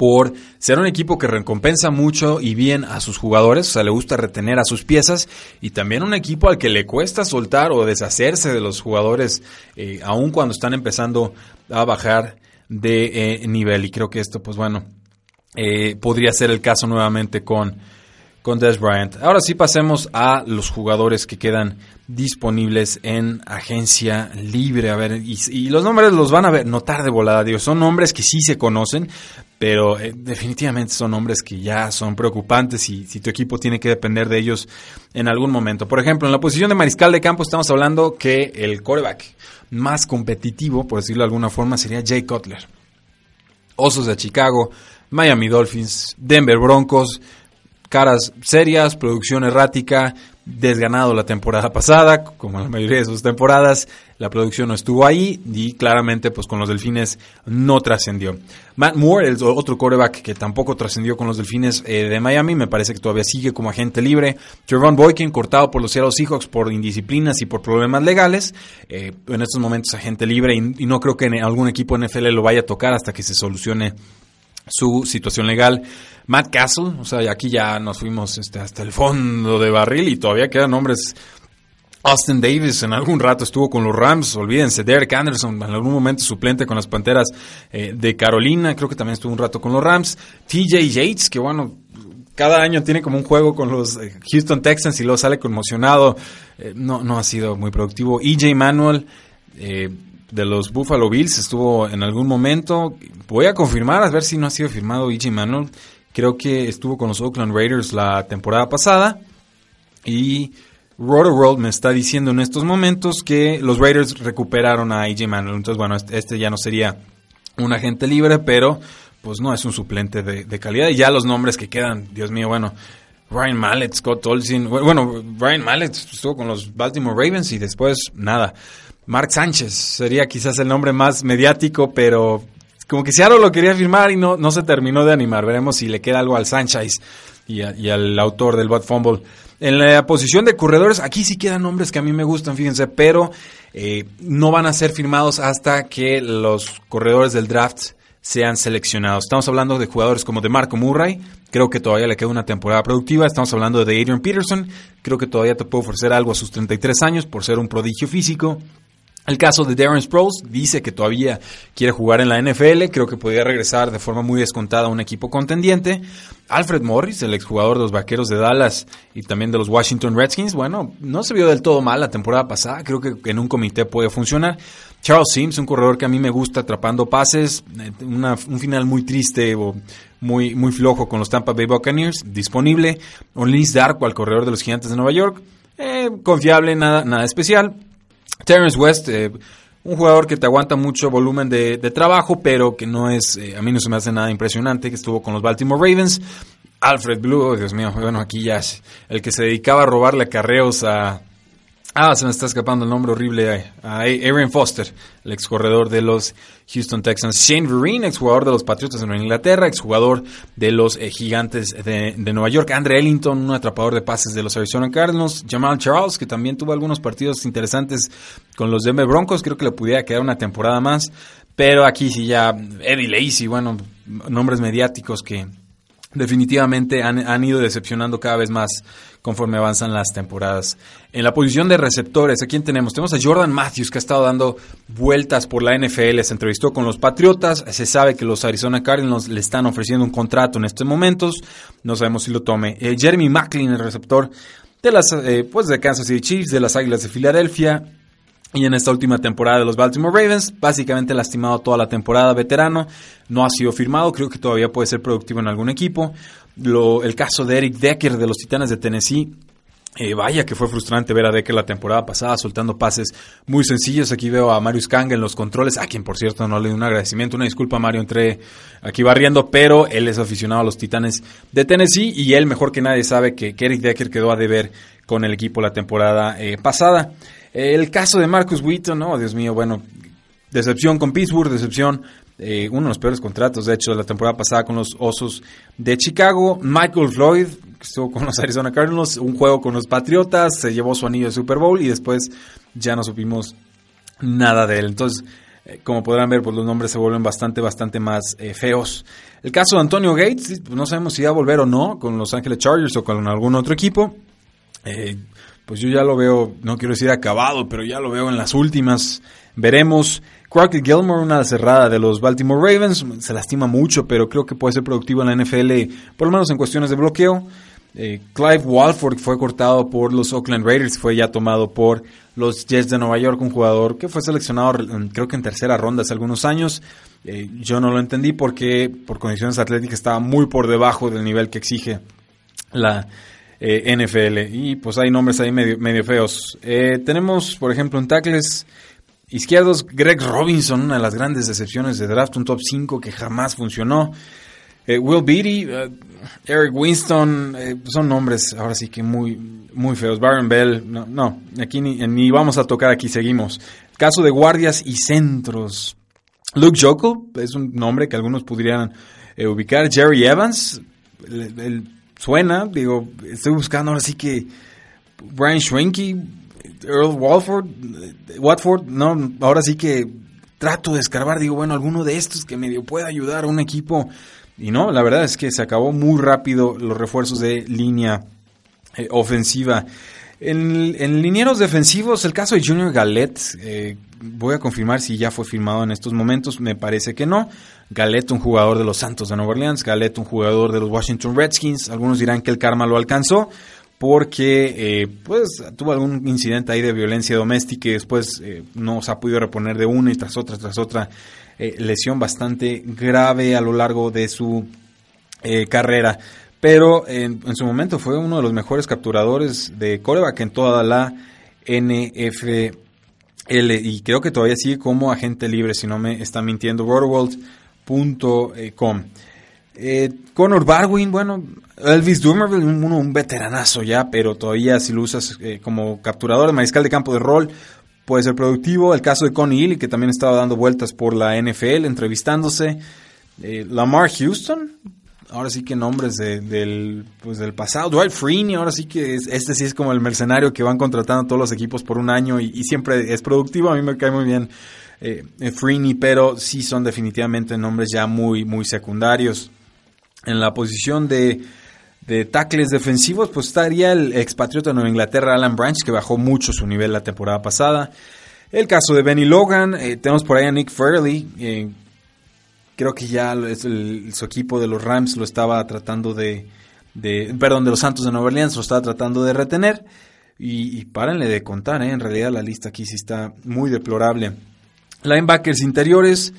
por ser un equipo que recompensa mucho y bien a sus jugadores, o sea, le gusta retener a sus piezas, y también un equipo al que le cuesta soltar o deshacerse de los jugadores, eh, aun cuando están empezando a bajar de eh, nivel. Y creo que esto, pues bueno, eh, podría ser el caso nuevamente con, con Des Bryant. Ahora sí pasemos a los jugadores que quedan disponibles en agencia libre. A ver, y, los nombres los van a ver, notar de volada, digo, son nombres que sí se conocen, pero eh, definitivamente son nombres que ya son preocupantes y si tu equipo tiene que depender de ellos en algún momento. Por ejemplo, en la posición de mariscal de campo estamos hablando que el coreback más competitivo, por decirlo de alguna forma, sería Jay Cutler. Osos de Chicago, Miami Dolphins, Denver Broncos, caras serias, producción errática, desganado la temporada *laughs* pasada, como la mayoría de sus temporadas, la producción no estuvo ahí y claramente pues con los Delfines no trascendió. Matt Moore, el otro coreback que tampoco trascendió con los Delfines eh, de Miami, me parece que todavía sigue como agente libre. Trevon Boykin, cortado por los Seattle Seahawks por indisciplinas y por problemas legales, eh, en estos momentos agente libre y, y no creo que en algún equipo NFL lo vaya a tocar hasta que se solucione su situación legal. Matt Castle, o sea, aquí ya nos fuimos este, hasta el fondo de barril y todavía quedan nombres. Austin Davis en algún rato estuvo con los Rams, olvídense, Derek Anderson en algún momento suplente con las Panteras eh, de Carolina, creo que también estuvo un rato con los Rams. TJ Yates, que bueno, cada año tiene como un juego con los eh, Houston Texans y luego sale conmocionado, eh, no, no ha sido muy productivo. EJ Manuel, eh, de los Buffalo Bills estuvo en algún momento. Voy a confirmar a ver si no ha sido firmado E.J. Manuel. Creo que estuvo con los Oakland Raiders la temporada pasada. Y Roto World me está diciendo en estos momentos que los Raiders recuperaron a E.J. Manuel. Entonces, bueno, este, este, ya no sería un agente libre, pero pues no es un suplente de, calidad. Y ya los nombres que quedan, Dios mío, bueno. Ryan Mallet, Scott Olsen. Bueno, Ryan Mallet estuvo con los Baltimore Ravens y después nada. Mark Sánchez sería quizás el nombre más mediático, pero como que Seattle lo quería firmar y no, no se terminó de animar. Veremos si le queda algo al Sánchez y, al autor del Bad Fumble. En la posición de corredores, aquí sí quedan nombres que a mí me gustan, fíjense, pero eh, no van a ser firmados hasta que los corredores del draft sean seleccionados. Estamos hablando de jugadores como de Marco Murray, creo que todavía le queda una temporada productiva. Estamos hablando de Adrian Peterson, creo que todavía te puede ofrecer algo a sus 33 años por ser un prodigio físico. El caso de Darren Sproles dice que todavía quiere jugar en la NFL, creo que podría regresar de forma muy descontada a un equipo contendiente. Alfred Morris, el exjugador de los Vaqueros de Dallas y también de los Washington Redskins, bueno, no se vio del todo mal la temporada pasada, creo que en un comité puede funcionar. Charles Sims, un corredor que a mí me gusta atrapando pases, eh, un final muy triste o muy, muy flojo con los Tampa Bay Buccaneers, disponible. Onlis Darko, al corredor de los Gigantes de Nueva York, eh, confiable, nada, nada especial. Terrence West, eh, un jugador que te aguanta mucho volumen de, trabajo, pero que no es, eh, a mí no se me hace nada impresionante, que estuvo con los Baltimore Ravens. Alfred Blue, oh, Dios mío, bueno, aquí ya el que se dedicaba a robarle carreos a, Ah, se me está escapando el nombre horrible. Aaron Foster, el ex corredor de los Houston Texans. Shane Vereen, ex jugador de los Patriotas de Nueva Inglaterra, ex jugador de los eh, Gigantes de, Nueva York. Andre Ellington, un atrapador de pases de los Arizona Cardinals. Jamal Charles, que también tuvo algunos partidos interesantes con los Denver Broncos. Creo que le pudiera quedar una temporada más. Pero aquí sí ya Eddie Lacy, bueno, nombres mediáticos que definitivamente han, han ido decepcionando cada vez más conforme avanzan las temporadas. En la posición de receptores, ¿a quién tenemos? Tenemos a Jordan Matthews, que ha estado dando vueltas por la NFL, se entrevistó con los Patriotas, se sabe que los Arizona Cardinals le están ofreciendo un contrato en estos momentos, no sabemos si lo tome. Eh, Jeremy Macklin, el receptor de las eh, pues de Kansas City Chiefs, de las Águilas de Filadelfia, y en esta última temporada de los Baltimore Ravens, básicamente lastimado toda la temporada, veterano, no ha sido firmado, creo que todavía puede ser productivo en algún equipo. Lo, el caso de Eric Decker de los Titanes de Tennessee, Eh, vaya que fue frustrante ver a Decker la temporada pasada soltando pases muy sencillos. Aquí veo a Marius Kang en los controles, a quien por cierto no le doy un agradecimiento, una disculpa Mario, entré aquí barriendo, pero él es aficionado a los Titanes de Tennessee y él mejor que nadie sabe que, Eric Decker quedó a deber con el equipo la temporada eh, pasada. El caso de Marcus Wheaton, no, Dios mío, bueno, decepción con Pittsburgh, decepción eh, uno de los peores contratos, de hecho, de la temporada pasada con los Osos de Chicago. Michael Floyd, que estuvo con los *laughs* Arizona Cardinals, un juego con los Patriotas, se llevó su anillo de Super Bowl y después ya no supimos nada de él. Entonces, eh, como podrán ver, pues los nombres se vuelven bastante, bastante más eh, feos. El caso de Antonio Gates, pues no sabemos si va a volver o no con Los Ángeles Chargers o con algún otro equipo. Pues yo ya lo veo, no quiero decir acabado, pero ya lo veo en las últimas. Veremos. Crockett Gilmore, una cerrada de los Baltimore Ravens, se lastima mucho, pero creo que puede ser productivo en la NFL, por lo menos en cuestiones de bloqueo. Eh, Clive Walford fue cortado por los Oakland Raiders, fue ya tomado por los Jets de Nueva York, un jugador que fue seleccionado creo que en tercera ronda hace algunos años. Eh, yo no lo entendí porque por condiciones atléticas estaba muy por debajo del nivel que exige la eh, NFL. Y pues hay nombres ahí medio, medio feos. tenemos, por ejemplo, en tackles Izquierdos, Greg Robinson, una de las grandes decepciones de draft, un top 5 que jamás funcionó. Eh, Will Beatty, eh, Eric Winston, eh, son nombres ahora sí que muy, muy feos. Baron Bell, no, no aquí ni, vamos a tocar, aquí seguimos. Caso de guardias y centros. Luke Jokel, es un nombre que algunos podrían ubicar. Jerry Evans, suena, digo, estoy buscando ahora sí que Brian Schwenke, Earl Walford, Watford, no, ahora sí que trato de escarbar, digo, bueno, alguno de estos que medio pueda ayudar a un equipo. Y no, la verdad es que se acabó muy rápido los refuerzos de línea eh, ofensiva. En, en, linieros defensivos, el caso de Junior Gallet, eh, voy a confirmar si ya fue firmado en estos momentos, me parece que no. Gallet, un jugador de los Santos de Nueva Orleans, Gallet, un jugador de los Washington Redskins, algunos dirán que el karma lo alcanzó, porque eh, pues tuvo algún incidente ahí de violencia doméstica y después eh, no se ha podido reponer de una y tras otra tras otra eh, lesión bastante grave a lo largo de su carrera. Pero en, su momento fue uno de los mejores capturadores de coreback en toda la NFL y creo que todavía sigue como agente libre, si no me está mintiendo, rotoworld.com. Eh, Conor Barwin, bueno, Elvis Dumerville, un, un veteranazo ya, pero todavía si lo usas eh, como capturador de mariscal de campo de rol, puede ser productivo. El caso de Connie Ely, que también estaba dando vueltas por la NFL, entrevistándose. Eh, Lamar Houston, ahora sí que nombres del, pues del pasado. Dwight Freeney, ahora sí que este sí es como el mercenario que van contratando todos los equipos por un año y, siempre es productivo. A mí me cae muy bien eh, Freeney, pero sí son definitivamente nombres ya muy, muy secundarios. En la posición de, de tackles defensivos, pues estaría el expatriota de Nueva Inglaterra, Alan Branch, que bajó mucho su nivel la temporada pasada. El caso de Benny Logan, eh, tenemos por ahí a Nick Fairley, eh, creo que ya su equipo de los Rams lo estaba tratando de, perdón, de los Santos de Nueva Orleans lo estaba tratando de retener. Y, y párenle de contar, ¿eh? en realidad la lista aquí sí está muy deplorable. Linebackers interiores,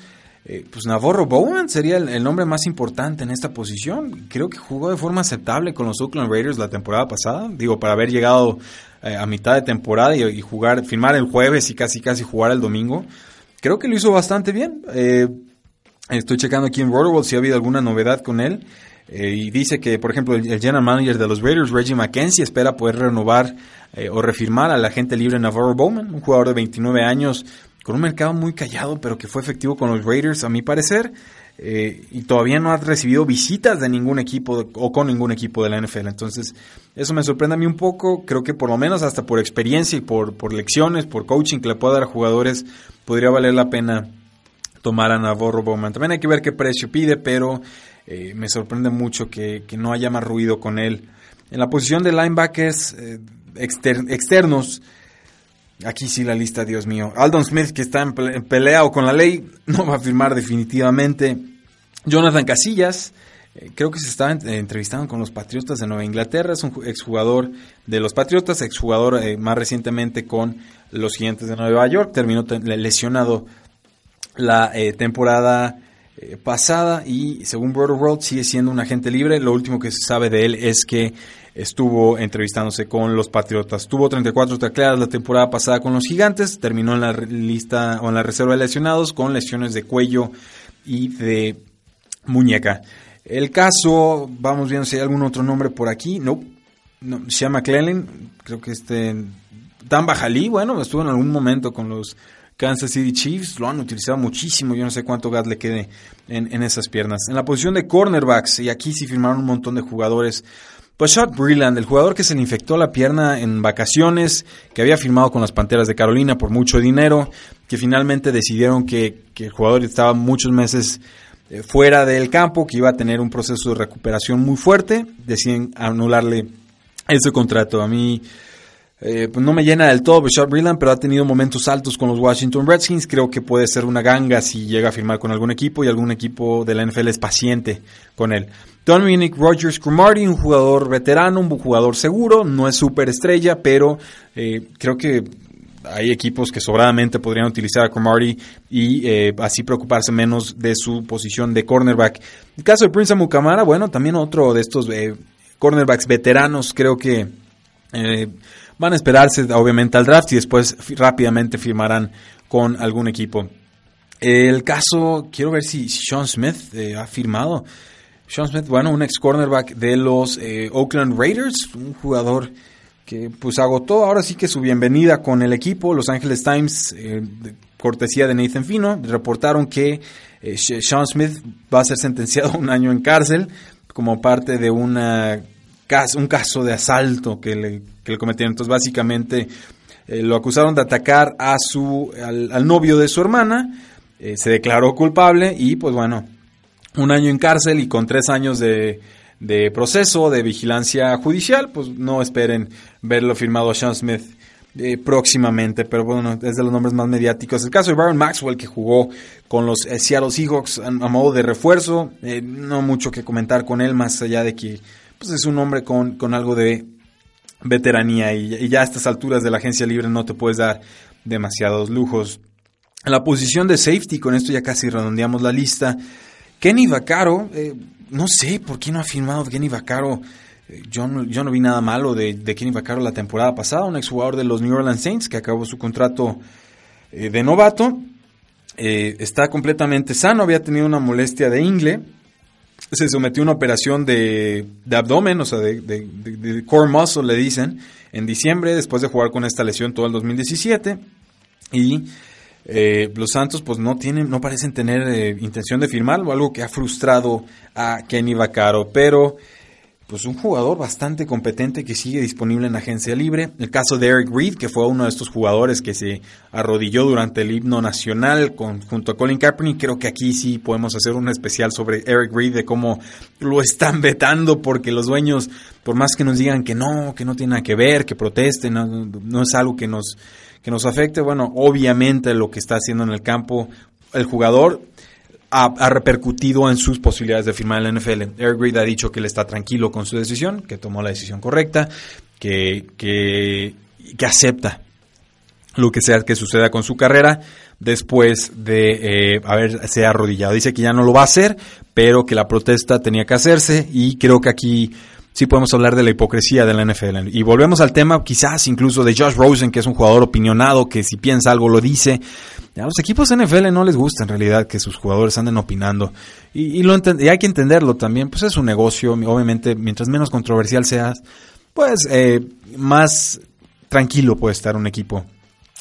eh, pues Navarro Bowman sería el, nombre más importante en esta posición. Creo que jugó de forma aceptable con los Oakland Raiders la temporada pasada. Digo, para haber llegado eh, a mitad de temporada y, jugar, firmar el jueves y casi casi jugar el domingo. Creo que lo hizo bastante bien. Eh, estoy checando aquí en Rotoworld si ha habido alguna novedad con él. y dice que, por ejemplo, el, general manager de los Raiders, Reggie McKenzie, espera poder renovar o refirmar al agente libre Navarro Bowman, un jugador de 29 años con un mercado muy callado, pero que fue efectivo con los Raiders, a mi parecer, eh, y todavía no ha recibido visitas de ningún equipo o con ningún equipo de la NFL. Entonces, eso me sorprende a mí un poco. Creo que por lo menos hasta por experiencia y por, por lecciones, por coaching que le pueda dar a jugadores, podría valer la pena tomar a Bowman. También hay que ver qué precio pide, pero eh, me sorprende mucho que, no haya más ruido con él. En la posición de linebackers eh, externos, Aquí sí la lista, Dios mío. Aldon Smith, que está en, pelea o con la ley, *laughs* no va a firmar definitivamente. Jonathan Casillas, eh, creo que se estaba entrevistando con los Patriotas de Nueva Inglaterra, es un exjugador de los Patriotas, exjugador más recientemente con los Gigantes de Nueva York, terminó lesionado la eh, temporada pasada y según Brother World sigue siendo un agente libre. Lo último que se sabe de él es que estuvo entrevistándose con los Patriotas. Tuvo 34 tacleadas la temporada pasada con los Gigantes, terminó en la lista o en la reserva de lesionados con lesiones de cuello y de muñeca. El caso, vamos viendo si hay algún otro nombre por aquí. No, no se llama McClellan, creo que este Dan Bajalí, bueno, estuvo en algún momento con los Kansas City Chiefs, lo han utilizado muchísimo, yo no sé cuánto gas le quede en, en esas piernas. En la posición de cornerbacks, y aquí sí firmaron un montón de jugadores, pues Shot Breland, el jugador que se le infectó la pierna en vacaciones, que había firmado con las Panteras de Carolina por mucho dinero, que finalmente decidieron que, que el jugador estaba muchos meses eh, fuera del campo, que iba a tener un proceso de recuperación muy fuerte, deciden anularle ese contrato. A mí eh, pues no me llena del todo Bashard Breland, pero ha tenido momentos altos con los Washington Redskins. Creo que puede ser una ganga si llega a firmar con algún equipo y algún equipo de la NFL es paciente con él. Dominic Rogers Cromartie, un jugador veterano, un jugador seguro, no es súper estrella, pero eh, creo que hay equipos que sobradamente podrían utilizar a Cromartie y eh, así preocuparse menos de su posición de cornerback. El caso de Prince Amukamara, bueno, también otro de estos cornerbacks veteranos, creo que Van a esperarse obviamente al draft y después rápidamente firmarán con algún equipo. El caso, quiero ver si Sean Smith eh, ha firmado. Sean Smith, bueno, un ex cornerback de los eh, Oakland Raiders, un jugador que pues agotó ahora sí que su bienvenida con el equipo. Los Angeles Times, eh, cortesía de Nathan Fino, reportaron que Sean Smith va a ser sentenciado a un año en cárcel como parte de una un caso de asalto que le, que le cometieron. Entonces, básicamente, eh, lo acusaron de atacar a su, al, novio de su hermana, eh, se declaró culpable y, pues bueno, un año en cárcel y con tres años de, de proceso, de vigilancia judicial, pues no esperen verlo firmado a Sean Smith. Eh, próximamente, pero bueno, es de los nombres más mediáticos. El caso de Byron Maxwell, que jugó con los Seattle Seahawks a, modo de refuerzo, no mucho que comentar con él, más allá de que pues es un hombre con, algo de veteranía y, ya a estas alturas de la agencia libre no te puedes dar demasiados lujos. La posición de safety, con esto ya casi redondeamos la lista. Kenny Vaccaro, eh, no sé por qué no ha firmado Kenny Vaccaro. Eh, yo, no, yo no vi nada malo de, Kenny Vaccaro la temporada pasada, un exjugador de los New Orleans Saints que acabó su contrato eh, de novato. está completamente sano, había tenido una molestia de ingle se sometió a una operación de, abdomen, o sea, de, core muscle, le dicen, en diciembre, después de jugar con esta lesión todo el 2017. Y eh, los Santos, pues no tienen, no parecen tener eh, intención de firmarlo, algo que ha frustrado a Kenny Vaccaro. Pero pues un jugador bastante competente que sigue disponible en agencia libre. El caso de Eric Reed, que fue uno de estos jugadores que se arrodilló durante el himno nacional con, junto a Colin Kaepernick. Creo que aquí sí podemos hacer un especial sobre Eric Reed, de cómo lo están vetando porque los dueños, por más que nos digan que no, que no tiene nada que ver, que protesten, no, no es algo que nos, que nos afecte. Bueno, obviamente lo que está haciendo en el campo el jugador ha, repercutido en sus posibilidades de firmar en la NFL. Eric ha dicho que él está tranquilo con su decisión, que tomó la decisión correcta, que, que, que acepta lo que sea que suceda con su carrera después de eh, haberse arrodillado. Dice que ya no lo va a hacer, pero que la protesta tenía que hacerse y creo que aquí sí podemos hablar de la hipocresía de la NFL. Y volvemos al tema quizás incluso de Josh Rosen, que es un jugador opinionado, que si piensa algo lo dice. A los equipos NFL no les gusta en realidad que sus jugadores anden opinando. Y, lo hay que entenderlo también, pues es un negocio, obviamente mientras menos controversial seas, pues eh, más tranquilo puede estar un equipo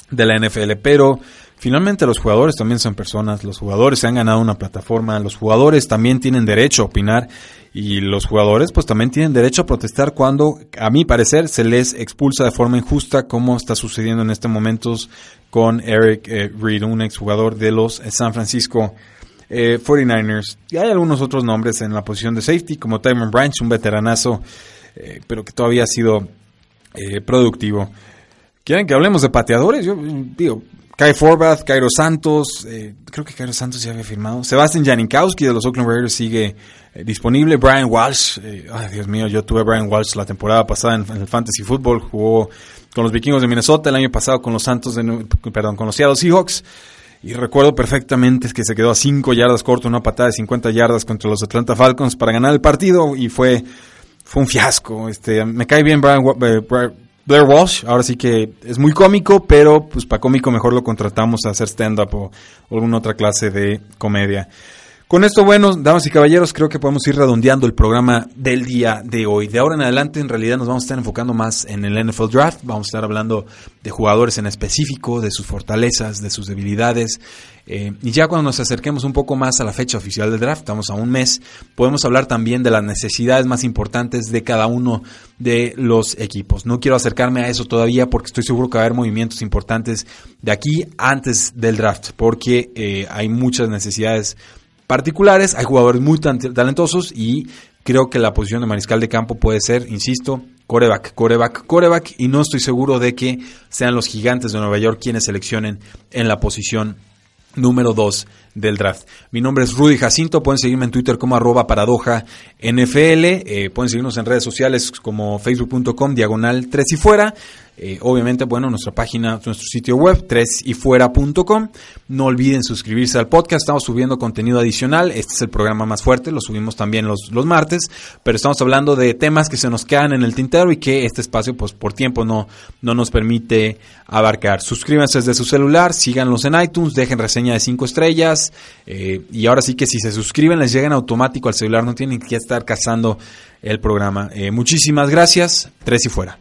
de la NFL. Pero Finalmente los jugadores también son personas, los jugadores se han ganado una plataforma, los jugadores también tienen derecho a opinar y los jugadores pues también tienen derecho a protestar cuando a mi parecer se les expulsa de forma injusta como está sucediendo en este momento con Eric eh, Reed, un exjugador de los San Francisco 49ers. Eh, y hay algunos otros nombres en la posición de safety como Tyron Branch, un veteranazo, eh, pero que todavía ha sido productivo. ¿Quieren que hablemos de pateadores? Yo digo, Kai Forbath, Cairo Santos, eh, creo que Cairo Santos ya había firmado. Sebastian Janikowski de los Oakland Raiders sigue eh, disponible. Brian Walsh, eh, ay Dios mío, yo tuve Brian Walsh la temporada pasada en, el Fantasy Football, jugó con los Vikingos de Minnesota el año pasado con los Santos de, perdón, con los Seattle Seahawks. Y recuerdo perfectamente que se quedó a 5 yardas corto, una patada de 50 yardas contra los Atlanta Falcons para ganar el partido y fue fue un fiasco. Este, me cae bien Brian, Blair Walsh, ahora sí que es muy cómico, pero pues para cómico mejor lo contratamos a hacer stand-up o, o alguna otra clase de comedia. Con esto, bueno, damas y caballeros, creo que podemos ir redondeando el programa del día de hoy. De ahora en adelante, en realidad, nos vamos a estar enfocando más en el NFL Draft. Vamos a estar hablando de jugadores en específico, de sus fortalezas, de sus debilidades. Eh, y ya cuando nos acerquemos un poco más a la fecha oficial del draft, estamos a un mes, podemos hablar también de las necesidades más importantes de cada uno de los equipos. No quiero acercarme a eso todavía porque estoy seguro que va a haber movimientos importantes de aquí antes del draft, porque eh, hay muchas necesidades particulares, hay jugadores muy talentosos y creo que la posición de mariscal de campo puede ser, insisto, coreback, coreback, coreback y no estoy seguro de que sean los gigantes de Nueva York quienes seleccionen en la posición número 2 del draft. Mi nombre es Rudy Jacinto, pueden seguirme en Twitter como arroba paradoja NFL, eh, pueden seguirnos en redes sociales como facebook.com diagonal 3 y fuera eh, obviamente, bueno, nuestra página, nuestro sitio web, 3yfuera.com. No olviden suscribirse al podcast, estamos subiendo contenido adicional. Este es el programa más fuerte, lo subimos también los, los martes, pero estamos hablando de temas que se nos quedan en el tintero y que este espacio, pues por tiempo, no, no nos permite abarcar. Suscríbanse desde su celular, síganlos en iTunes, dejen reseña de 5 estrellas. Eh, y ahora sí que si se suscriben, les llegan automático al celular, no tienen que estar cazando el programa. Eh, muchísimas gracias, 3 y fuera.